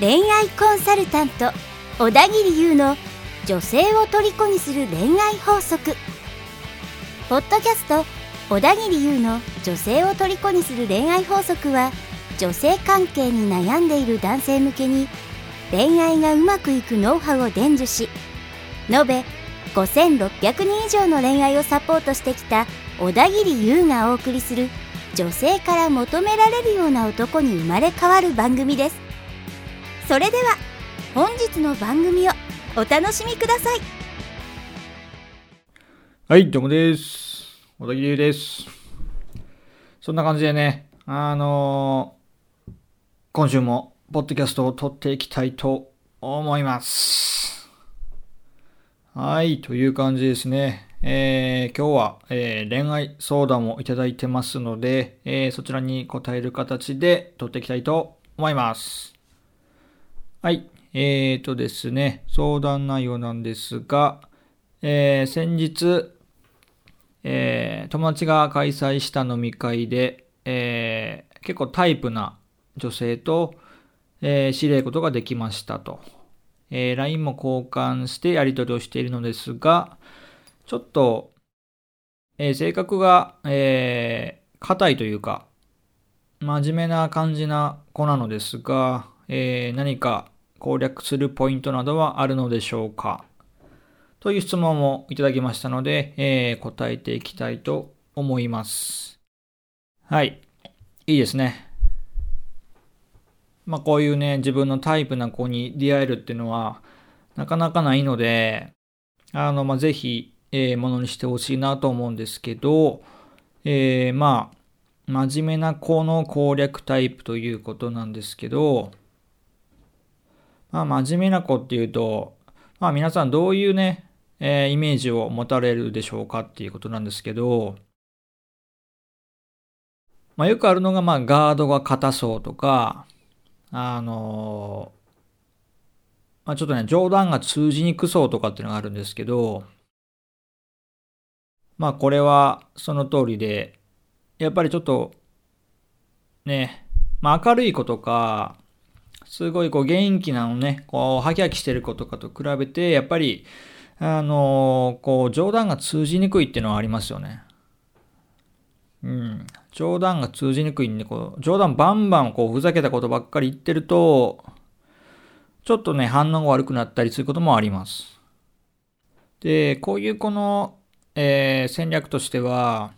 恋愛コンサルタント小田切優の女性を虜にする恋愛法則。ポッドキャスト小田切優の女性を虜にする恋愛法則は女性関係に悩んでいる男性向けに恋愛がうまくいくノウハウを伝授し延べ5600人以上の恋愛をサポートしてきた小田切優がお送りする女性から求められるような男に生まれ変わる番組ですそれでは本日の番組をお楽しみくださいはい、どうもです。小田切優です。そんな感じでね、あのー今週も、ポッドキャストを撮っていきたいと思います。はい、という感じですね。えー今日は、えー恋愛相談をいただいてますので、えーそちらに答える形で撮っていきたいと思います。はい。えーとですね、相談内容なんですが、えー先日、えー友達が開催した飲み会で、えー結構タイプな女性と、えー知り合うことができましたと。えー LINE も交換してやり取りをしているのですが、ちょっと、えー性格が、えー硬いというか、真面目な感じな子なのですが、えー何か攻略するポイントなどはあるのでしょうか？という質問をいただきましたので、えー答えていきたいと思います。はい。いいですね。まあこういうね、自分のタイプな子に出会えるっていうのは、なかなかないので、あの、まあぜひ、えものにしてほしいなと思うんですけど、えーまあ、真面目な子の攻略タイプということなんですけど、まあ真面目な子っていうと、まあ皆さんどういうね、えーイメージを持たれるでしょうかっていうことなんですけど、まあよくあるのが、まあガードが硬そうとか、あのーまあちょっとね、冗談が通じにくそうとかっていうのがあるんですけど、まあこれはその通りで、やっぱりちょっと、ね、まあ明るい子とか、すごいこう元気なのね、こうハキハキしてる子とかと比べて、やっぱり、あのこう冗談が通じにくいっていうのはありますよね。うん。冗談が通じにくいんで、こう、冗談バンバンこうふざけたことばっかり言ってると、ちょっとね、反応が悪くなったりすることもあります。で、こういうこの、えー戦略としては、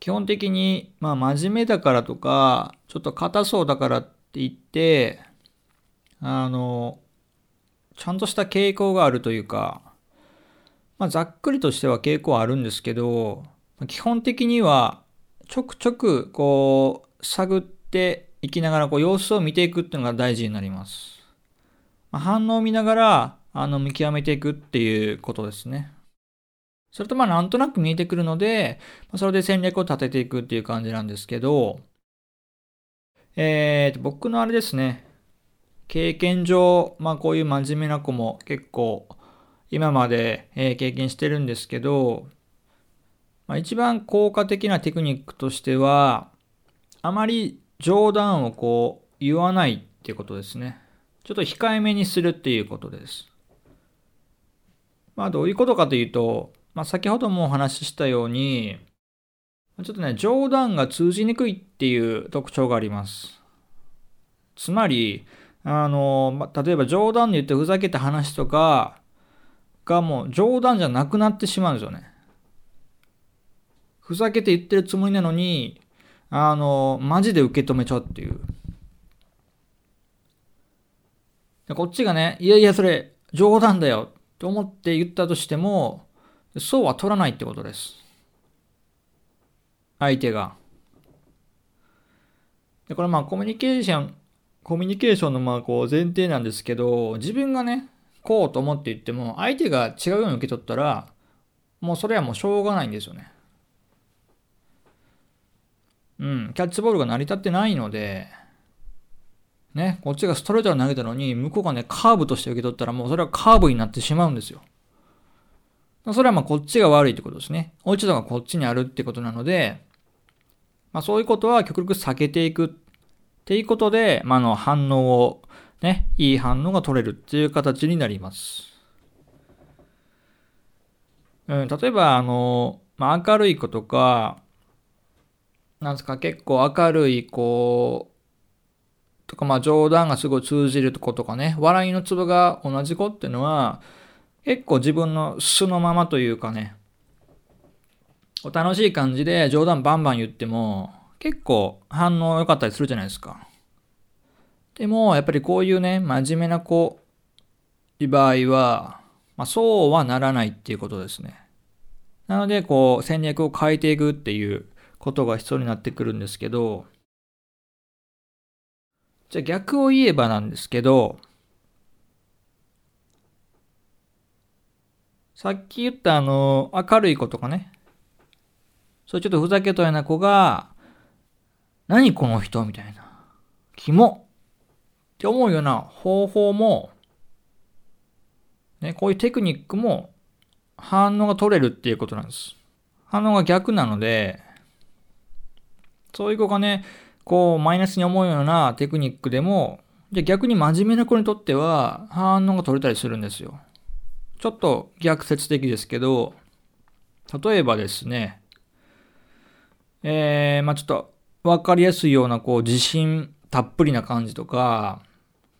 基本的に、まあ、真面目だからとか、ちょっと硬そうだからって言って、あの、ちゃんとした傾向があるというか、まあ、ざっくりとしては傾向はあるんですけど、基本的には、ちょくちょく、こう、探っていきながら、こう、様子を見ていくっていうのが大事になります。まあ反応を見ながら、あの、見極めていくっていうことですね。それとまあなんとなく見えてくるので、それで戦略を立てていくっていう感じなんですけど、えーと、僕のあれですね、経験上、まあこういう真面目な子も結構今まで、経験してるんですけど、まあ、一番効果的なテクニックとしては、あまり冗談をこう言わないっていうことですね。ちょっと控えめにするっていうことです。まあどういうことかというと、まあ先ほどもお話ししたように、ちょっとね、冗談が通じにくいっていう特徴があります。つまり、あの、例えば冗談で言ってふざけた話とかがもう冗談じゃなくなってしまうんですよね。ふざけて言ってるつもりなのに、あの、マジで受け止めちゃうっていう。こっちがね、いやいや、それ冗談だよって思って言ったとしても、そうは取らないってことです。相手が。で、これまあコミュニケーション、コミュニケーションのまあこう前提なんですけど、自分がね、こうと思って言っても、相手が違うように受け取ったら、もうそれはもうしょうがないんですよね。うん、キャッチボールが成り立ってないので、ね、こっちがストレートを投げたのに、向こうがね、カーブとして受け取ったら、もうそれはカーブになってしまうんですよ。それはまあこっちが悪いってことですね。落ち度がこっちにあるってことなので、まあそういうことは極力避けていくっていうことで、まあの反応を、ね、いい反応が取れるっていう形になります。うん、例えば、あの、まあ明るい子とか、なんですか、結構明るい子とか、まあ冗談がすごい通じる子とかね、笑いの粒が同じ子っていうのは、結構自分の素のままというかね、楽しい感じで冗談バンバン言っても、結構反応良かったりするじゃないですか。でも、やっぱりこういうね、真面目な子、い場合は、まあ、そうはならないっていうことですね。なので、こう、戦略を変えていくっていうことが必要になってくるんですけど、じゃあ逆を言えばなんですけど、さっき言ったあの、明るい子とかね、そうちょっとふざけとやな子が、何この人みたいな。キモって思うような方法も、ね、こういうテクニックも反応が取れるっていうことなんです。反応が逆なので、そういう子がね、こうマイナスに思うようなテクニックでも、じゃ逆に真面目な子にとっては反応が取れたりするんですよ。ちょっと逆説的ですけど、例えばですね、えー、まあちょっとわかりやすいようなこう自信たっぷりな感じとか、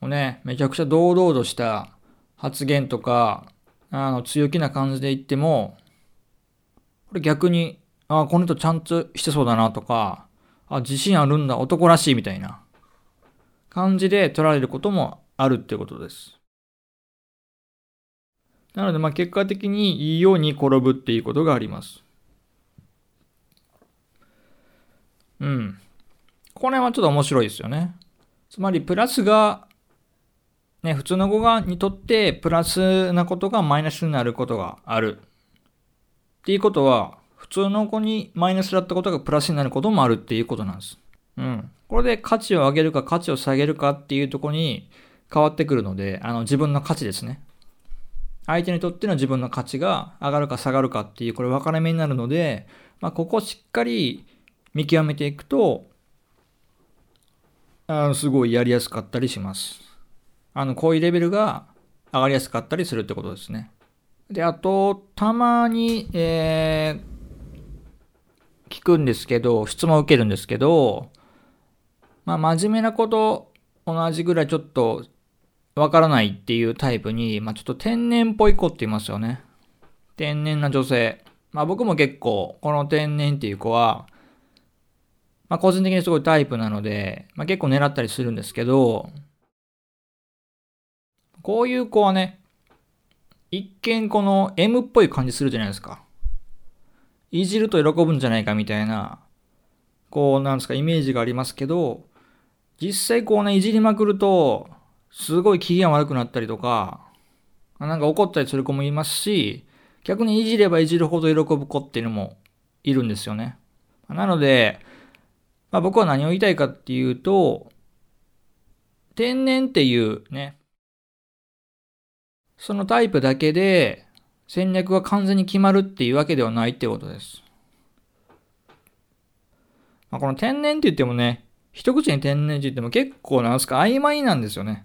もうね、めちゃくちゃ堂々とした発言とか、あの強気な感じで言っても、これ逆に、あこの人ちゃんとしてそうだなとか、あ、自信あるんだ、男らしいみたいな感じで取られることもあるってことです。なので、まあ結果的にいいように転ぶっていうことがあります。うん。これはちょっと面白いですよね。つまり、プラスが、ね、普通の語がにとってプラスなことがマイナスになることがある。っていうことは、普通の語にマイナスだったことがプラスになることもあるっていうことなんです。うん。これで価値を上げるか価値を下げるかっていうとこに変わってくるので、あの自分の価値ですね。相手にとっての自分の価値が上がるか下がるかっていう、これ分かれ目になるので、まあ、ここをしっかり見極めていくと、あのすごいやりやすかったりします。あの、こういうレベルが上がりやすかったりするってことですね。で、あと、たまに、えー、聞くんですけど、質問を受けるんですけど、まあ、真面目なこと、同じぐらいちょっとわからないっていうタイプに、まあ、ちょっと天然っぽい子って言いますよね。天然な女性。まあ僕も結構、この天然っていう子は、まあ、個人的にすごいタイプなので、まあ、結構狙ったりするんですけど、こういう子はね、一見この M っぽい感じするじゃないですか。いじると喜ぶんじゃないかみたいな、こうなんですか、イメージがありますけど、実際こうね、いじりまくると、すごい機嫌悪くなったりとか、なんか怒ったりする子もいますし、逆にいじればいじるほど喜ぶ子っていうのもいるんですよね。なので、まあ、僕は何を言いたいかっていうと、天然っていうね、そのタイプだけで戦略が完全に決まるっていうわけではないってことです。まあ、この天然って言ってもね、一口に天然って言っても結構なんですか曖昧なんですよね。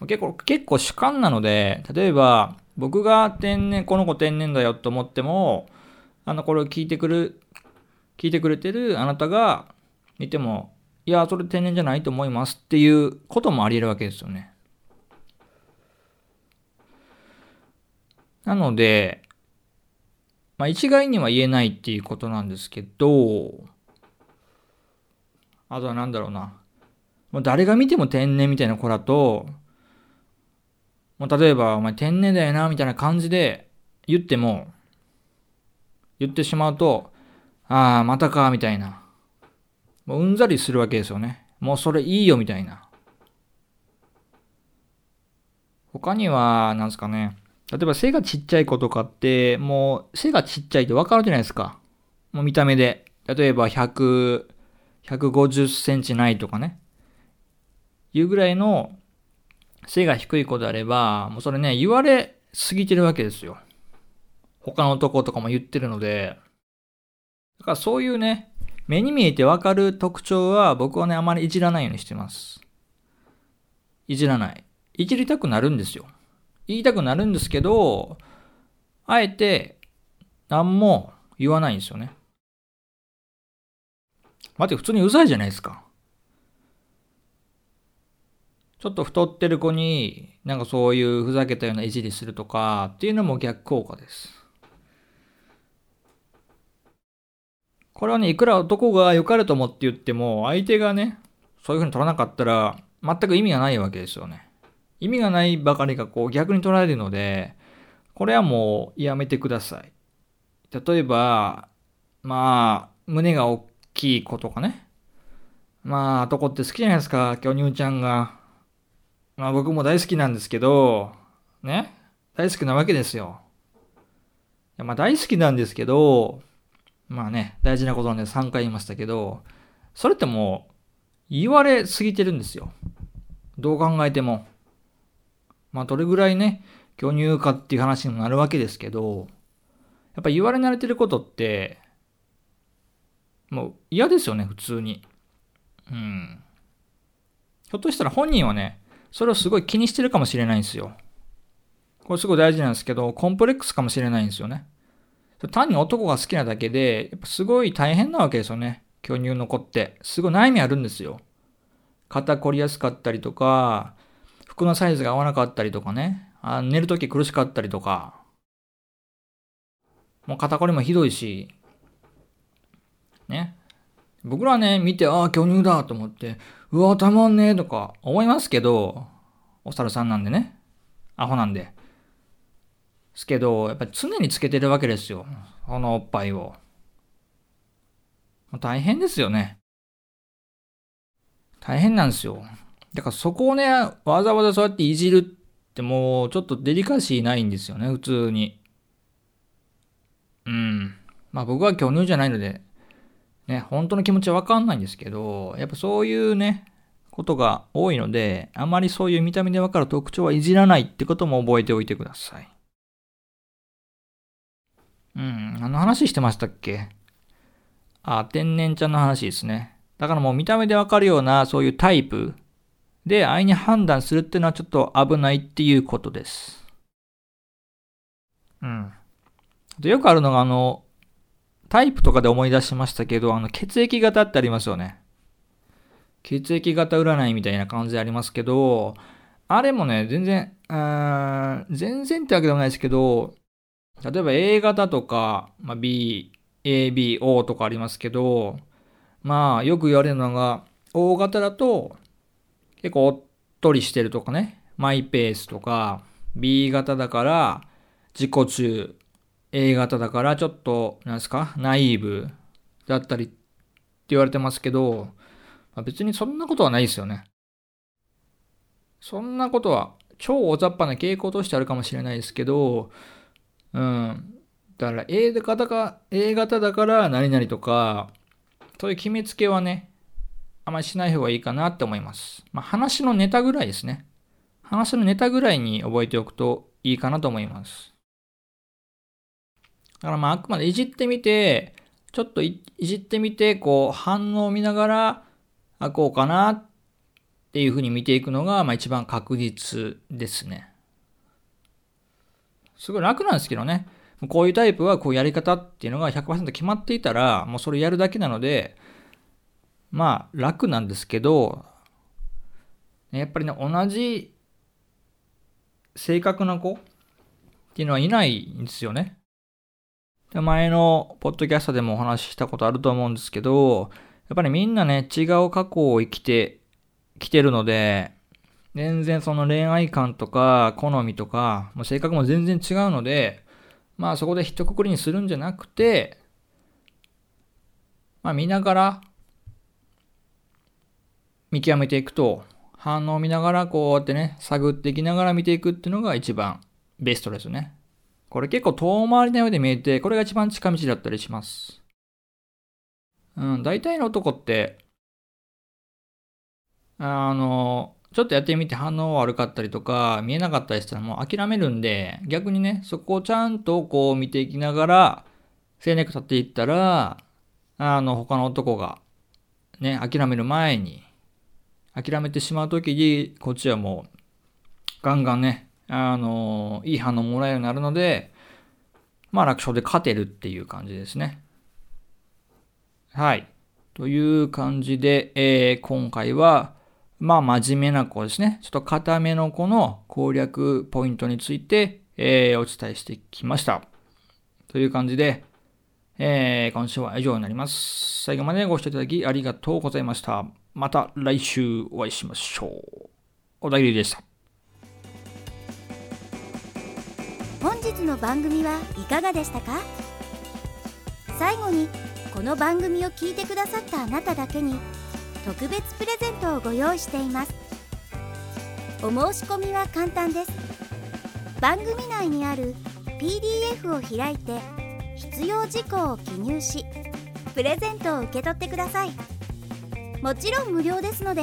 結構、結構主観なので、例えば僕が天然、この子天然だよと思っても、あの、これを聞いてくる聞いてくれてるあなたが見ても、いや、それ天然じゃないと思いますっていうこともあり得るわけですよね。なので、まあ一概には言えないっていうことなんですけど、あとは何だろうな。もう誰が見ても天然みたいな子だと、もう例えば、お前天然だよな、みたいな感じで言っても、言ってしまうと、ああ、またか、みたいな。もううんざりするわけですよね。もうそれいいよ、みたいな。他には、なんですかね。例えば背がちっちゃい子とかって、もう背がちっちゃいってわかるじゃないですか。もう見た目で。例えば100、150センチないとかね。いうぐらいの背が低い子であれば、もうそれね、言われすぎてるわけですよ。他の男とかも言ってるので、だからそういうね、目に見えてわかる特徴は僕はね、あまりいじらないようにしてます。いじらない。いじりたくなるんですよ。言いたくなるんですけど、あえて何も言わないんですよね。待って、普通にうざいじゃないですか。ちょっと太ってる子に、なんかそういうふざけたようないじりするとかっていうのも逆効果です。これはね、いくら男が良かれと思って言っても、相手がね、そういうふうに取らなかったら、全く意味がないわけですよね。意味がないばかりがこう逆に取られるので、これはもうやめてください。例えば、まあ、胸が大きい子とかね。まあ、男って好きじゃないですか、巨乳ちゃんが。まあ僕も大好きなんですけど、ね？大好きなわけですよ。まあ大好きなんですけど、まあね、大事なことなんで3回言いましたけど、それってもう言われすぎてるんですよ。どう考えても。まあどれぐらいね、巨乳かっていう話にもなるわけですけど、やっぱ言われ慣れてることって、もう嫌ですよね、普通に。うん。ひょっとしたら本人はね、それをすごい気にしてるかもしれないんですよ。これすごい大事なんですけど、コンプレックスかもしれないんですよね。単に男が好きなだけで、やっぱすごい大変なわけですよね。巨乳の子って。すごい悩みあるんですよ。肩凝りやすかったりとか、服のサイズが合わなかったりとかね。あ寝るとき苦しかったりとか。もう肩こりもひどいし。ね。僕らね、見て、ああ、巨乳だと思って、うわ、たまんねえとか思いますけど、お猿さんなんでね。アホなんで。すけど、やっぱり常につけてるわけですよ。このおっぱいを。大変ですよね。大変なんですよ。だからそこをね、わざわざそうやっていじるってもうちょっとデリカシーないんですよね、普通に。うん。まあ僕は巨乳じゃないので、ね、本当の気持ちはわかんないんですけど、やっぱそういうね、ことが多いので、あまりそういう見た目でわかる特徴はいじらないってことも覚えておいてください。うん、あの話してましたっけ？あ、天然ちゃんの話ですね。だからもう見た目でわかるようなそういうタイプで愛に判断するっていうのはちょっと危ないっていうことです。うん。よくあるのがあの、タイプとかで思い出しましたけど、あの、血液型ってありますよね。血液型占いみたいな感じでありますけど、あれもね、全然、うん全然ってわけでもないですけど、例えば A 型とか、まあ、B、A、B、O とかありますけど、まあ、よく言われるのが、O 型だと、結構おっとりしてるとかね、マイペースとか、B 型だから自己中、A 型だからちょっと、なんですか、ナイーブだったりって言われてますけど、まあ、別にそんなことはないですよね。そんなことは超大雑把な傾向としてあるかもしれないですけど、うん。だから A 型か、A 型だから何々とか、そういう決めつけはね、あまりしない方がいいかなって思います。まあ、話のネタぐらいですね。話のネタぐらいに覚えておくといいかなと思います。だからまああくまでいじってみて、ちょっといじってみて、こう反応を見ながら、あ、こうかなっていうふうに見ていくのが、まあ一番確実ですね。すごい楽なんですけどね。こういうタイプはこうやり方っていうのが100%決まっていたら、もうそれやるだけなので、まあ楽なんですけど、やっぱりね、同じ性格な子っていうのはいないんですよね。で前のポッドキャストでもお話ししたことあると思うんですけど、やっぱりみんなね、違う過去を生きてきてるので、全然その恋愛観とか好みとか、もう性格も全然違うので、まあそこで一括りにするんじゃなくて、まあ見ながら見極めていくと、反応を見ながらこうやってね、探っていきながら見ていくっていうのが一番ベストですね。これ結構遠回りなようで見えて、これが一番近道だったりします。うん、大体の男って、あの、ちょっとやってみて反応悪かったりとか、見えなかったりしたらもう諦めるんで、逆にね、そこをちゃんとこう見ていきながら、精肉立っていったら、あの、他の男が、ね、諦める前に、諦めてしまうときに、こっちはもう、ガンガンね、あの、いい反応もらえるようになるので、まあ楽勝で勝てるっていう感じですね。はい。という感じで、えー、今回は、まあ真面目な子ですね。ちょっと固めの子の攻略ポイントについて、えー、お伝えしてきました。という感じで、えー、今週は以上になります。最後までご視聴いただきありがとうございました。また来週お会いしましょう。小田切でした。本日の番組はいかがでしたか？最後にこの番組を聞いてくださったあなただけに特別プレゼントをご用意しています。お申し込みは簡単です。番組内にある PDF を開いて必要事項を記入しプレゼントを受け取ってください。もちろん無料ですので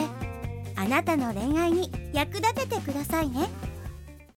あなたの恋愛に役立ててくださいね。